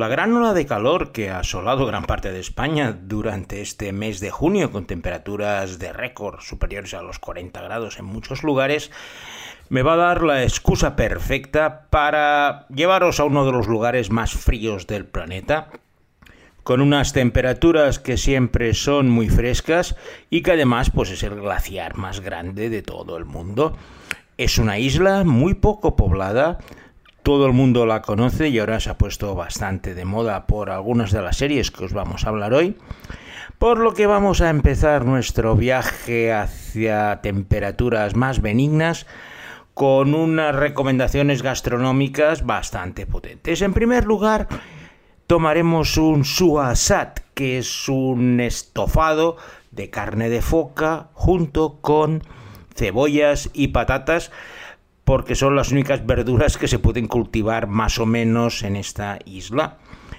La gran de calor que ha asolado gran parte de España durante este mes de junio, con temperaturas de récord superiores a los 40 grados en muchos lugares, me va a dar la excusa perfecta para llevaros a uno de los lugares más fríos del planeta, con unas temperaturas que siempre son muy frescas y que además pues es el glaciar más grande de todo el mundo. Es una isla muy poco poblada, todo el mundo la conoce y ahora se ha puesto bastante de moda por algunas de las series que os vamos a hablar hoy. Por lo que vamos a empezar nuestro viaje hacia temperaturas más benignas con unas recomendaciones gastronómicas bastante potentes. En primer lugar, tomaremos un suasat, que es un estofado de carne de foca junto con cebollas y patatas porque son las únicas verduras que se pueden cultivar más o menos en esta isla.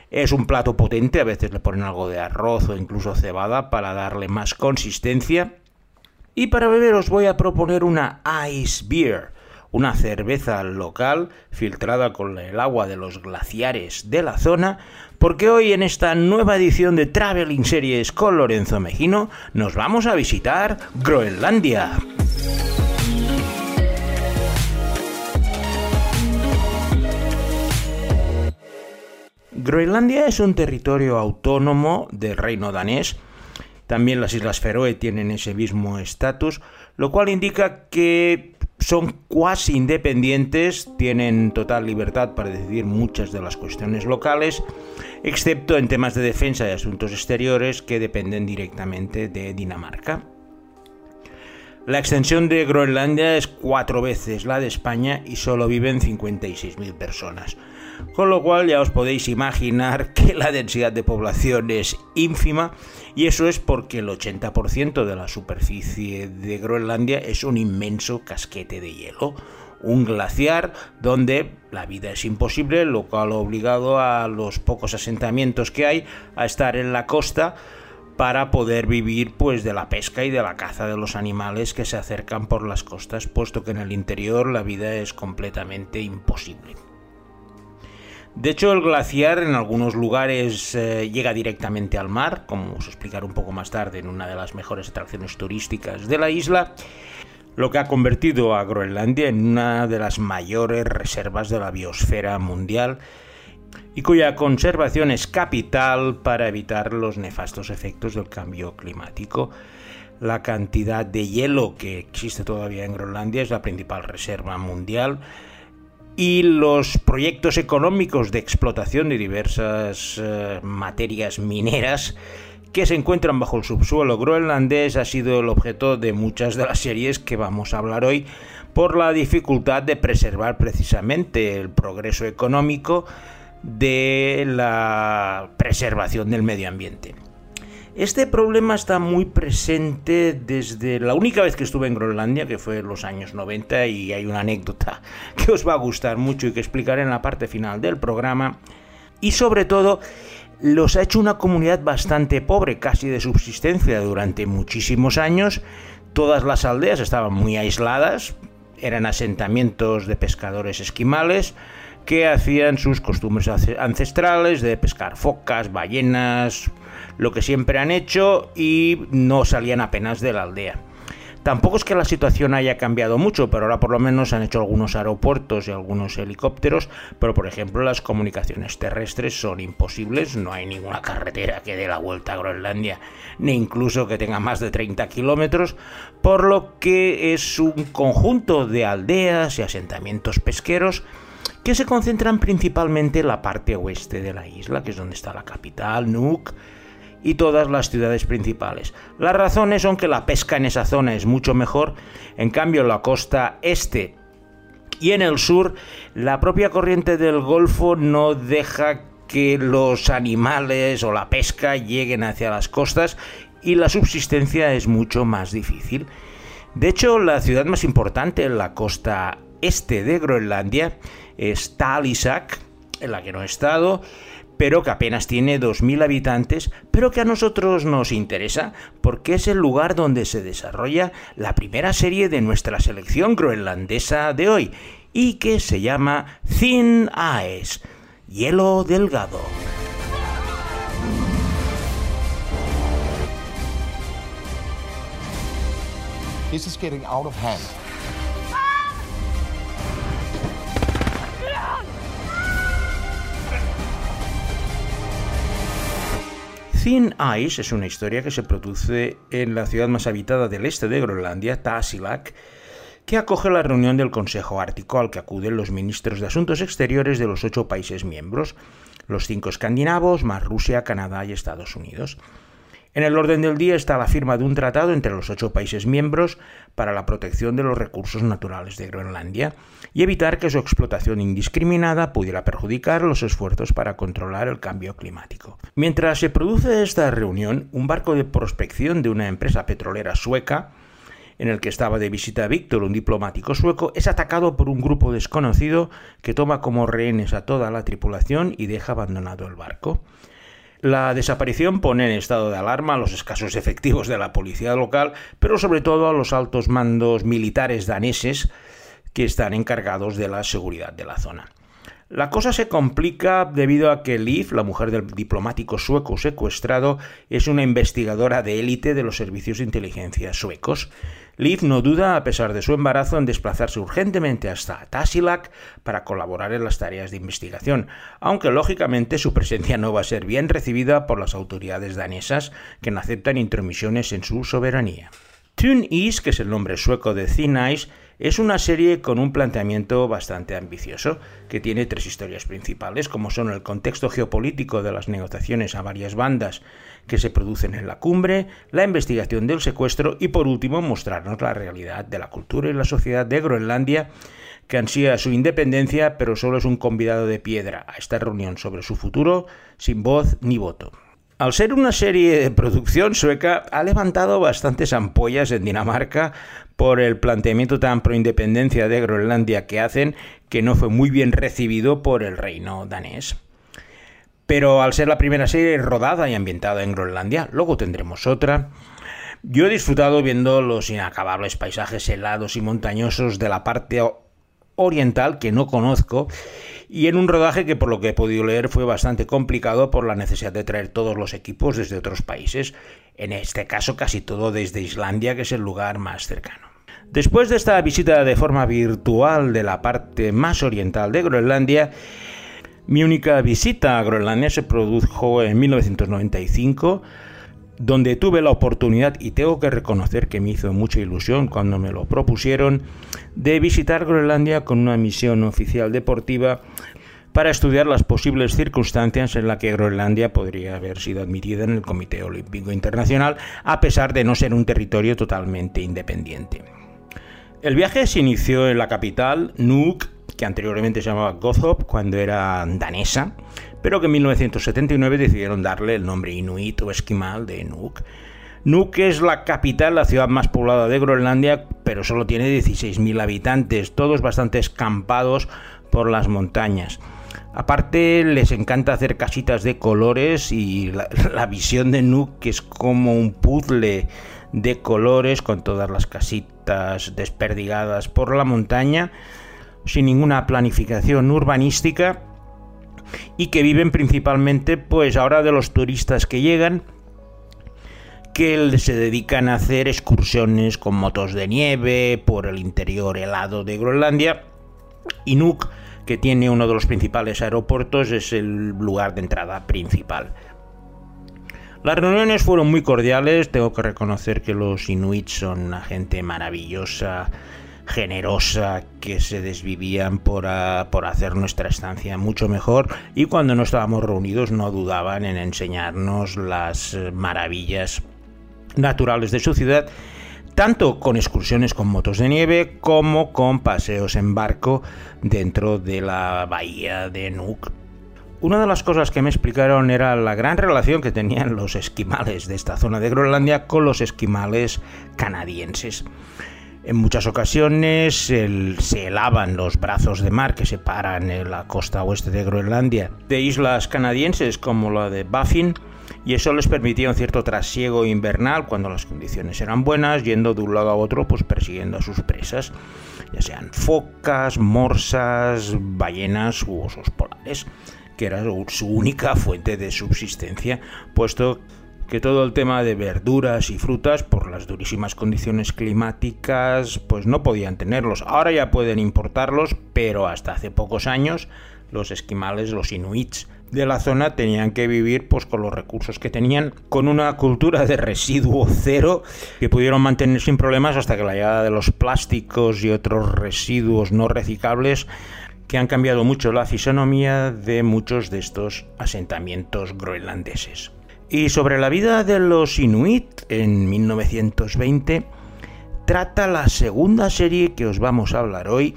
Es un plato potente, a veces le ponen algo de arroz o incluso cebada para darle más consistencia. Y para beber os voy a proponer una Ice Beer, una cerveza local filtrada con el agua de los glaciares de la zona, porque hoy en esta nueva edición de Traveling Series con Lorenzo Mejino nos vamos a visitar Groenlandia. Groenlandia es un territorio autónomo del reino danés. También las Islas Feroe tienen ese mismo estatus, lo cual indica que son cuasi independientes, tienen total libertad para decidir muchas de las cuestiones locales, excepto en temas de defensa y asuntos exteriores que dependen directamente de Dinamarca. La extensión de Groenlandia es cuatro veces la de España y solo viven 56.000 personas. Con lo cual ya os podéis imaginar que la densidad de población es ínfima y eso es porque el 80% de la superficie de Groenlandia es un inmenso casquete de hielo, un glaciar donde la vida es imposible, lo cual ha obligado a los pocos asentamientos que hay a estar en la costa para poder vivir pues de la pesca y de la caza de los animales que se acercan por las costas, puesto que en el interior la vida es completamente imposible. De hecho, el glaciar en algunos lugares eh, llega directamente al mar, como os explicaré un poco más tarde en una de las mejores atracciones turísticas de la isla, lo que ha convertido a Groenlandia en una de las mayores reservas de la biosfera mundial y cuya conservación es capital para evitar los nefastos efectos del cambio climático. La cantidad de hielo que existe todavía en Groenlandia es la principal reserva mundial y los proyectos económicos de explotación de diversas eh, materias mineras que se encuentran bajo el subsuelo groenlandés ha sido el objeto de muchas de las series que vamos a hablar hoy por la dificultad de preservar precisamente el progreso económico de la preservación del medio ambiente. Este problema está muy presente desde la única vez que estuve en Groenlandia, que fue en los años 90, y hay una anécdota que os va a gustar mucho y que explicaré en la parte final del programa. Y sobre todo, los ha hecho una comunidad bastante pobre, casi de subsistencia durante muchísimos años. Todas las aldeas estaban muy aisladas, eran asentamientos de pescadores esquimales, que hacían sus costumbres ancestrales de pescar focas, ballenas, lo que siempre han hecho y no salían apenas de la aldea. Tampoco es que la situación haya cambiado mucho, pero ahora por lo menos han hecho algunos aeropuertos y algunos helicópteros, pero por ejemplo las comunicaciones terrestres son imposibles, no hay ninguna carretera que dé la vuelta a Groenlandia, ni incluso que tenga más de 30 kilómetros, por lo que es un conjunto de aldeas y asentamientos pesqueros que se concentran principalmente en la parte oeste de la isla, que es donde está la capital, Nuuk, y todas las ciudades principales. Las razones son que la pesca en esa zona es mucho mejor, en cambio en la costa este y en el sur la propia corriente del Golfo no deja que los animales o la pesca lleguen hacia las costas y la subsistencia es mucho más difícil. De hecho, la ciudad más importante en la costa este de Groenlandia es Talisak, en la que no he estado, pero que apenas tiene 2.000 habitantes, pero que a nosotros nos interesa porque es el lugar donde se desarrolla la primera serie de nuestra selección groenlandesa de hoy y que se llama Thin Ice, hielo delgado. This is getting out of hand. Thin Ice es una historia que se produce en la ciudad más habitada del este de Groenlandia, Tasiilaq, que acoge la reunión del Consejo Ártico al que acuden los ministros de Asuntos Exteriores de los ocho países miembros, los cinco escandinavos, más Rusia, Canadá y Estados Unidos. En el orden del día está la firma de un tratado entre los ocho países miembros para la protección de los recursos naturales de Groenlandia y evitar que su explotación indiscriminada pudiera perjudicar los esfuerzos para controlar el cambio climático. Mientras se produce esta reunión, un barco de prospección de una empresa petrolera sueca en el que estaba de visita Víctor, un diplomático sueco, es atacado por un grupo desconocido que toma como rehenes a toda la tripulación y deja abandonado el barco. La desaparición pone en estado de alarma a los escasos efectivos de la policía local, pero sobre todo a los altos mandos militares daneses que están encargados de la seguridad de la zona. La cosa se complica debido a que Liv, la mujer del diplomático sueco secuestrado, es una investigadora de élite de los servicios de inteligencia suecos. Liv no duda, a pesar de su embarazo, en desplazarse urgentemente hasta Tasiilaq para colaborar en las tareas de investigación, aunque lógicamente su presencia no va a ser bien recibida por las autoridades danesas, que no aceptan intromisiones en su soberanía. Tune East, que es el nombre sueco de Thin Ice, es una serie con un planteamiento bastante ambicioso, que tiene tres historias principales, como son el contexto geopolítico de las negociaciones a varias bandas que se producen en la cumbre, la investigación del secuestro y por último mostrarnos la realidad de la cultura y la sociedad de Groenlandia, que ansía su independencia pero solo es un convidado de piedra a esta reunión sobre su futuro sin voz ni voto. Al ser una serie de producción sueca, ha levantado bastantes ampollas en Dinamarca por el planteamiento tan pro independencia de Groenlandia que hacen, que no fue muy bien recibido por el reino danés. Pero al ser la primera serie rodada y ambientada en Groenlandia, luego tendremos otra. Yo he disfrutado viendo los inacabables paisajes helados y montañosos de la parte oriental que no conozco y en un rodaje que por lo que he podido leer fue bastante complicado por la necesidad de traer todos los equipos desde otros países, en este caso casi todo desde Islandia, que es el lugar más cercano. Después de esta visita de forma virtual de la parte más oriental de Groenlandia, mi única visita a Groenlandia se produjo en 1995 donde tuve la oportunidad, y tengo que reconocer que me hizo mucha ilusión cuando me lo propusieron, de visitar Groenlandia con una misión oficial deportiva para estudiar las posibles circunstancias en las que Groenlandia podría haber sido admitida en el Comité Olímpico Internacional, a pesar de no ser un territorio totalmente independiente. El viaje se inició en la capital, Nuuk, que anteriormente se llamaba Gothop, cuando era danesa, pero que en 1979 decidieron darle el nombre inuit o esquimal de Nuuk. Nuuk es la capital, la ciudad más poblada de Groenlandia, pero solo tiene 16.000 habitantes, todos bastante escampados por las montañas. Aparte les encanta hacer casitas de colores y la, la visión de Nuuk es como un puzzle de colores con todas las casitas desperdigadas por la montaña, sin ninguna planificación urbanística y que viven principalmente pues ahora de los turistas que llegan que se dedican a hacer excursiones con motos de nieve por el interior helado de Groenlandia y Nuuk que tiene uno de los principales aeropuertos es el lugar de entrada principal. Las reuniones fueron muy cordiales, tengo que reconocer que los inuits son una gente maravillosa, generosa que se desvivían por, por, hacer nuestra estancia mucho mejor y cuando no estábamos reunidos no dudaban en enseñarnos las maravillas naturales de su ciudad, tanto con excursiones con motos de nieve como con paseos en barco dentro de la bahía de Nuuk. Una de las cosas que me explicaron era la gran relación que tenían los esquimales de esta zona de Groenlandia con los esquimales canadienses. En muchas ocasiones se helaban los brazos de mar que separan la costa oeste de Groenlandia de islas canadienses como la de Baffin y eso les permitía un cierto trasiego invernal cuando las condiciones eran buenas, yendo de un lado a otro pues persiguiendo a sus presas, ya sean focas, morsas, ballenas u osos polares, que era su única fuente de subsistencia, puesto que todo el tema de verduras y frutas, por las durísimas condiciones climáticas, pues no podían tenerlos. Ahora ya pueden importarlos, pero hasta hace pocos años los esquimales, los inuits de la zona tenían que vivir pues con los recursos que tenían, con una cultura de residuo cero que pudieron mantener sin problemas hasta que la llegada de los plásticos y otros residuos no reciclables que han cambiado mucho la fisonomía de muchos de estos asentamientos groenlandeses. Y sobre la vida de los Inuit en 1920 trata la segunda serie que os vamos a hablar hoy.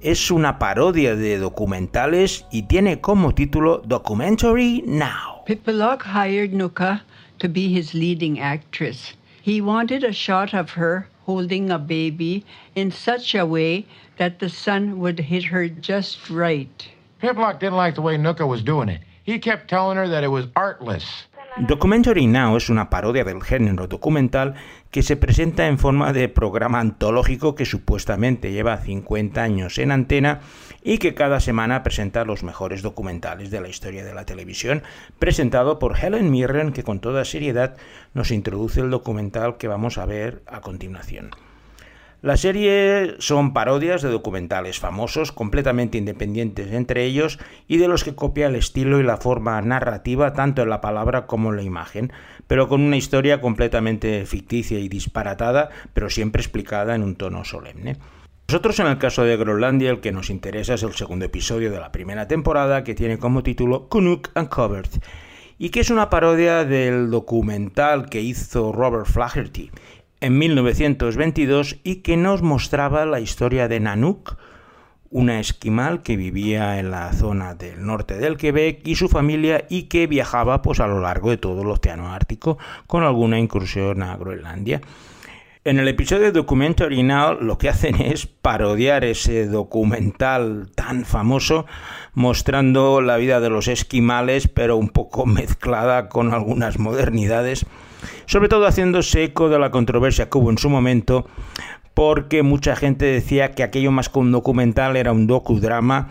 Es una parodia de documentales y tiene como título Documentary Now. Pipilok hired Nuka to be his leading actress. He wanted a shot of her holding a baby in such a way that the sun would hit her just right. Piplock didn't like the way Nuka was doing it. He kept telling her that it was artless. Documentary Now es una parodia del género documental que se presenta en forma de programa antológico que supuestamente lleva 50 años en antena y que cada semana presenta los mejores documentales de la historia de la televisión, presentado por Helen Mirren que con toda seriedad nos introduce el documental que vamos a ver a continuación. La serie son parodias de documentales famosos, completamente independientes entre ellos y de los que copia el estilo y la forma narrativa tanto en la palabra como en la imagen, pero con una historia completamente ficticia y disparatada, pero siempre explicada en un tono solemne. Nosotros en el caso de Groenlandia el que nos interesa es el segundo episodio de la primera temporada que tiene como título Kunuk Uncovered y que es una parodia del documental que hizo Robert Flaherty en 1922 y que nos mostraba la historia de Nanook, una esquimal que vivía en la zona del norte del Quebec y su familia y que viajaba pues a lo largo de todo el océano Ártico con alguna incursión a Groenlandia. En el episodio Documentary Now lo que hacen es parodiar ese documental tan famoso mostrando la vida de los esquimales pero un poco mezclada con algunas modernidades sobre todo haciéndose eco de la controversia que hubo en su momento, porque mucha gente decía que aquello más que un documental era un docudrama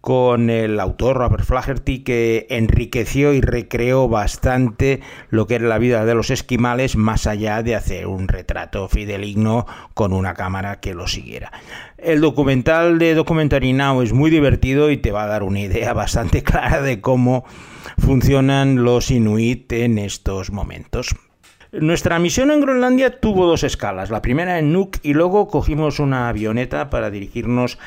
con el autor Robert Flaherty que enriqueció y recreó bastante lo que era la vida de los esquimales más allá de hacer un retrato fideligno con una cámara que lo siguiera. El documental de Documentary Now es muy divertido y te va a dar una idea bastante clara de cómo funcionan los inuit en estos momentos. Nuestra misión en Groenlandia tuvo dos escalas, la primera en Nuuk y luego cogimos una avioneta para dirigirnos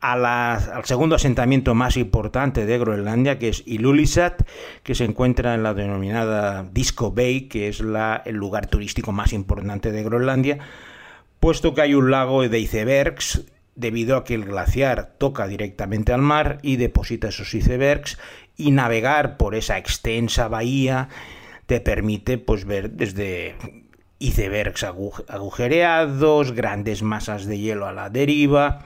al segundo asentamiento más importante de Groenlandia, que es Ilulissat, que se encuentra en la denominada Disco Bay, que es el lugar turístico más importante de Groenlandia, puesto que hay un lago de icebergs, debido a que el glaciar toca directamente al mar y deposita esos icebergs, y navegar por esa extensa bahía te permite pues ver desde icebergs agujereados, grandes masas de hielo a la deriva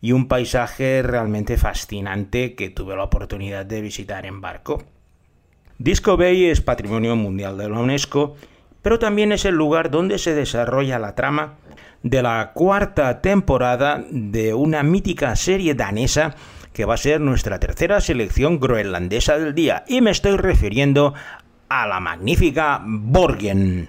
y un paisaje realmente fascinante que tuve la oportunidad de visitar en barco. Disco Bay es Patrimonio Mundial de la UNESCO, pero también es el lugar donde se desarrolla la trama de la cuarta temporada de una mítica serie danesa que va a ser nuestra tercera selección groenlandesa del día, y me estoy refiriendo a la magnífica Borgen.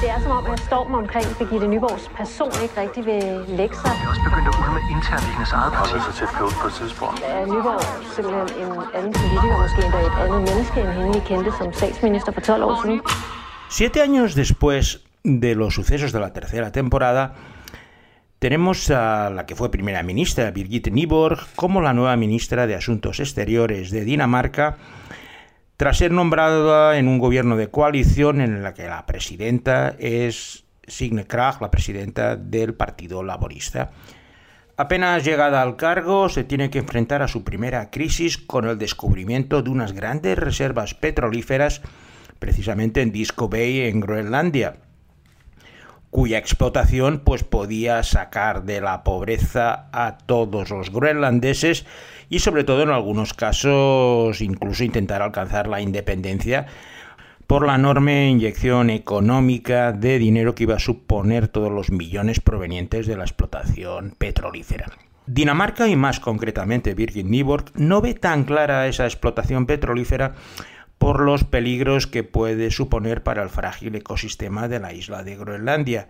Det er som om, at stormen omkring Birgitte Nyborgs person ikke rigtig vil lægge sig. Det er også begyndt at ulme internt i hendes eget parti. så tæt på på et tidspunkt. Er Nyborg simpelthen en anden politiker, måske endda et andet menneske, end hende vi kendte som statsminister for 12 år siden? Siete años después de los sucesos de la tercera temporada, tenemos a la que fue primera ministra, Birgitte Nyborg, como la nueva ministra de Asuntos Exteriores de Dinamarca, tras ser nombrada en un gobierno de coalición en la que la presidenta es Signe Krag, la presidenta del Partido Laborista. Apenas llegada al cargo, se tiene que enfrentar a su primera crisis con el descubrimiento de unas grandes reservas petrolíferas, precisamente en Disco Bay, en Groenlandia, cuya explotación pues podía sacar de la pobreza a todos los groenlandeses y sobre todo en algunos casos incluso intentar alcanzar la independencia por la enorme inyección económica de dinero que iba a suponer todos los millones provenientes de la explotación petrolífera. Dinamarca y más concretamente Birgit Nyborg no ve tan clara esa explotación petrolífera por los peligros que puede suponer para el frágil ecosistema de la isla de Groenlandia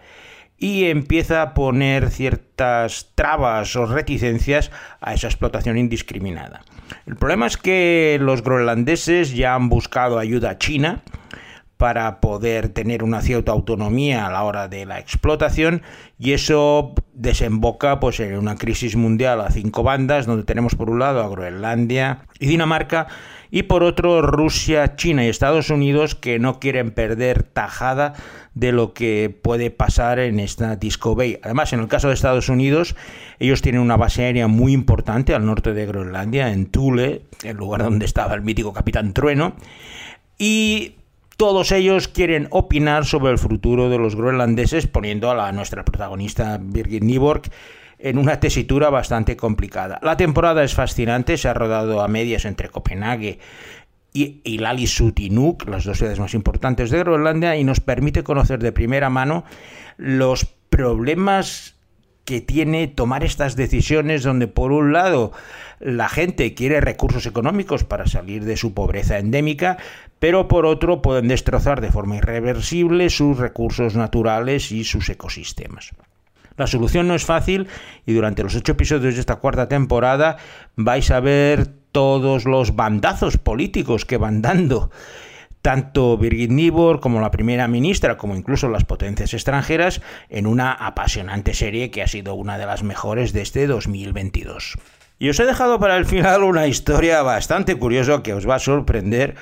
y empieza a poner ciertas trabas o reticencias a esa explotación indiscriminada. El problema es que los groenlandeses ya han buscado ayuda china para poder tener una cierta autonomía a la hora de la explotación y eso desemboca pues en una crisis mundial a cinco bandas donde tenemos por un lado a Groenlandia y Dinamarca y por otro Rusia, China y Estados Unidos que no quieren perder tajada de lo que puede pasar en esta Disco Bay. Además, en el caso de Estados Unidos, ellos tienen una base aérea muy importante al norte de Groenlandia, en Thule, el lugar donde estaba el mítico Capitán Trueno, y todos ellos quieren opinar sobre el futuro de los groenlandeses, poniendo a la, nuestra protagonista Birgit Nyborg en una tesitura bastante complicada. La temporada es fascinante, se ha rodado a medias entre Copenhague y, y Lalisut las dos ciudades más importantes de Groenlandia, y nos permite conocer de primera mano los problemas que tiene tomar estas decisiones donde por un lado la gente quiere recursos económicos para salir de su pobreza endémica, pero por otro pueden destrozar de forma irreversible sus recursos naturales y sus ecosistemas. La solución no es fácil y durante los ocho episodios de esta cuarta temporada vais a ver todos los bandazos políticos que van dando tanto Birgit Nibor como la primera ministra, como incluso las potencias extranjeras, en una apasionante serie que ha sido una de las mejores de este 2022. Y os he dejado para el final una historia bastante curiosa que os va a sorprender,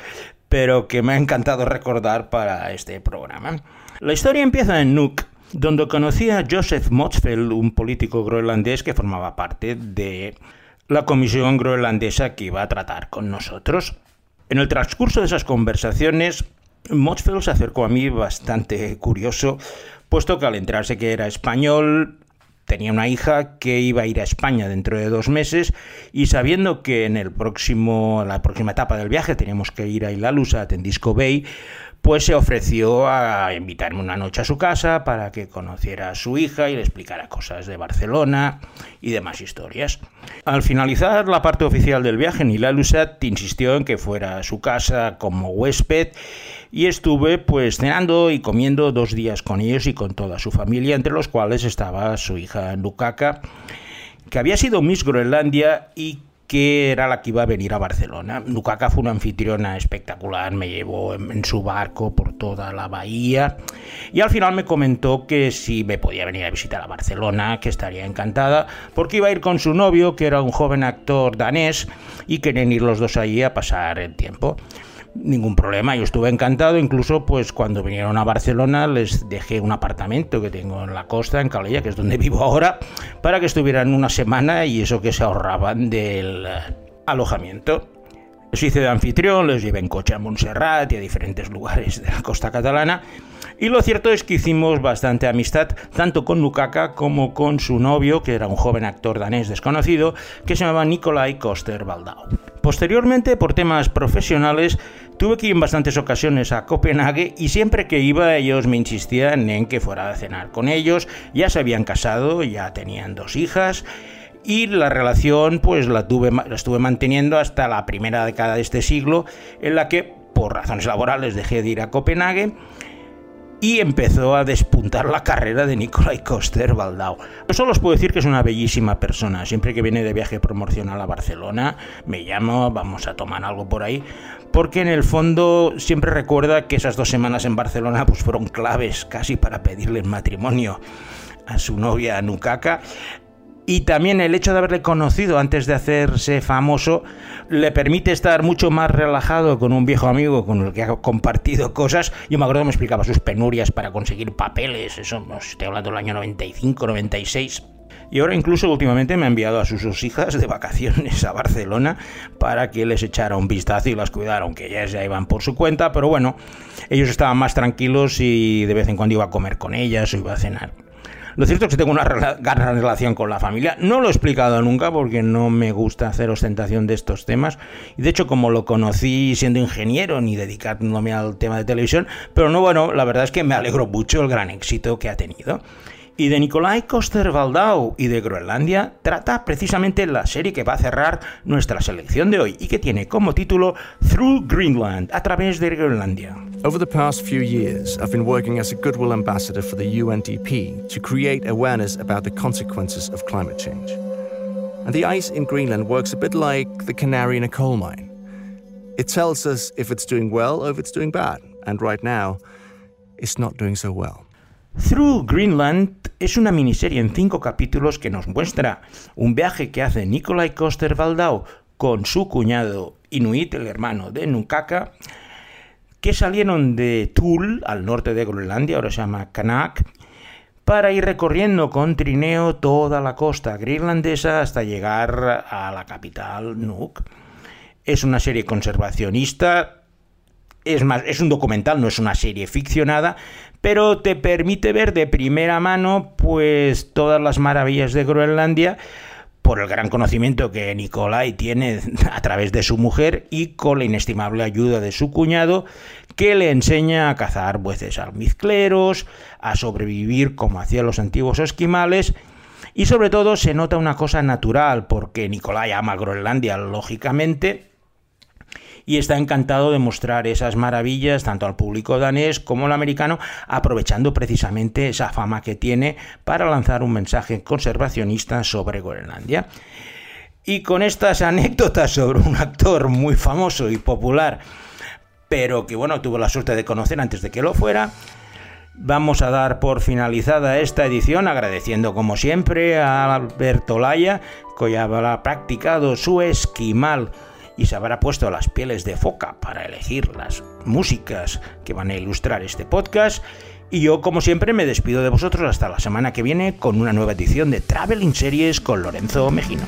pero que me ha encantado recordar para este programa. La historia empieza en Nuuk, donde conocí a Joseph Motzfeldt, un político groenlandés que formaba parte de la comisión groenlandesa que iba a tratar con nosotros. En el transcurso de esas conversaciones, Motzfeldt se acercó a mí bastante curioso, puesto que al enterarse que era español, tenía una hija que iba a ir a España dentro de dos meses y sabiendo que en el próximo, la próxima etapa del viaje teníamos que ir a Ilalusa, a Tendisco Bay, pues se ofreció a invitarme una noche a su casa para que conociera a su hija y le explicara cosas de Barcelona y demás historias. Al finalizar la parte oficial del viaje, Nila Lusat insistió en que fuera a su casa como huésped y estuve pues cenando y comiendo dos días con ellos y con toda su familia, entre los cuales estaba su hija Nukaka, que había sido Miss Groenlandia y que era la que iba a venir a Barcelona. Nukaka fue una anfitriona espectacular, me llevó en, su barco por toda la bahía y al final me comentó que si me podía venir a visitar a Barcelona, que estaría encantada, porque iba a ir con su novio, que era un joven actor danés, y querían ir los dos allí a pasar el tiempo ningún problema, yo estuve encantado, incluso pues cuando vinieron a Barcelona les dejé un apartamento que tengo en la costa, en Calella, que es donde vivo ahora, para que estuvieran una semana y eso que se ahorraban del eh, alojamiento. Les hice de anfitrión, les llevé en coche a Montserrat y a diferentes lugares de la costa catalana. Y lo cierto es que hicimos bastante amistad, tanto con Nukaka como con su novio, que era un joven actor danés desconocido, que se llamaba Nikolai Koster-Baldau. Posteriormente, por temas profesionales, tuve que ir en bastantes ocasiones a Copenhague y siempre que iba ellos me insistían en que fuera a cenar con ellos. Ya se habían casado, ya tenían dos hijas y la relación pues la, tuve, la estuve manteniendo hasta la primera década de este siglo en la que por razones laborales dejé de ir a Copenhague y empezó a despuntar la carrera de Nikolai Koster Baldau. Yo solo os puedo decir que es una bellísima persona. Siempre que viene de viaje promocional a Barcelona, me llamo, vamos a tomar algo por ahí, porque en el fondo siempre recuerda que esas dos semanas en Barcelona pues fueron claves casi para pedirle matrimonio a su novia Nukaka y también el hecho de haberle conocido antes de hacerse famoso le permite estar mucho más relajado con un viejo amigo con el que ha compartido cosas. Yo me acuerdo que me explicaba sus penurias para conseguir papeles, eso no estoy hablando del año 95, 96. Y ahora incluso últimamente me ha enviado a sus dos hijas de vacaciones a Barcelona para que les echara un vistazo y las cuidara, aunque ellas ya iban por su cuenta, pero bueno, ellos estaban más tranquilos y de vez en cuando iba a comer con ellas o iba a cenar. Lo cierto es que tengo una gran relación con la familia. No lo he explicado nunca porque no me gusta hacer ostentación de estos temas. Y de hecho, como lo conocí siendo ingeniero ni dedicándome al tema de televisión, pero no, bueno, la verdad es que me alegro mucho el gran éxito que ha tenido. Y de Nikolai Coster-Waldau y de Groenlandia trata precisamente la serie que va a cerrar nuestra selección de hoy y que tiene como título Through Greenland, a través de Groenlandia. Over the past few years, I've been working as a goodwill ambassador for the UNDP to create awareness about the consequences of climate change. And the ice in Greenland works a bit like the canary in a coal mine. It tells us if it's doing well or if it's doing bad, and right now, it's not doing so well. Through Greenland es una miniserie en cinco capítulos que nos muestra un viaje que hace Nikolai Coster-Waldau con su cuñado Inuit, el hermano de Nukaka, que salieron de Thule, al norte de Groenlandia, ahora se llama Kanak, para ir recorriendo con trineo toda la costa greenlandesa hasta llegar a la capital Nuuk. Es una serie conservacionista es más, es un documental, no es una serie ficcionada, pero te permite ver de primera mano pues todas las maravillas de Groenlandia por el gran conocimiento que Nikolai tiene a través de su mujer y con la inestimable ayuda de su cuñado que le enseña a cazar bueces almizcleros, a sobrevivir como hacían los antiguos esquimales. Y sobre todo se nota una cosa natural porque Nikolai ama Groenlandia lógicamente y está encantado de mostrar esas maravillas tanto al público danés como al americano, aprovechando precisamente esa fama que tiene para lanzar un mensaje conservacionista sobre Groenlandia. Y con estas anécdotas sobre un actor muy famoso y popular, pero que bueno, tuvo la suerte de conocer antes de que lo fuera, Vamos a dar por finalizada esta edición agradeciendo como siempre a Alberto Laya, que ya habrá practicado su esquimal y se habrá puesto las pieles de foca para elegir las músicas que van a ilustrar este podcast. Y yo, como siempre, me despido de vosotros hasta la semana que viene con una nueva edición de Traveling Series con Lorenzo Mejino.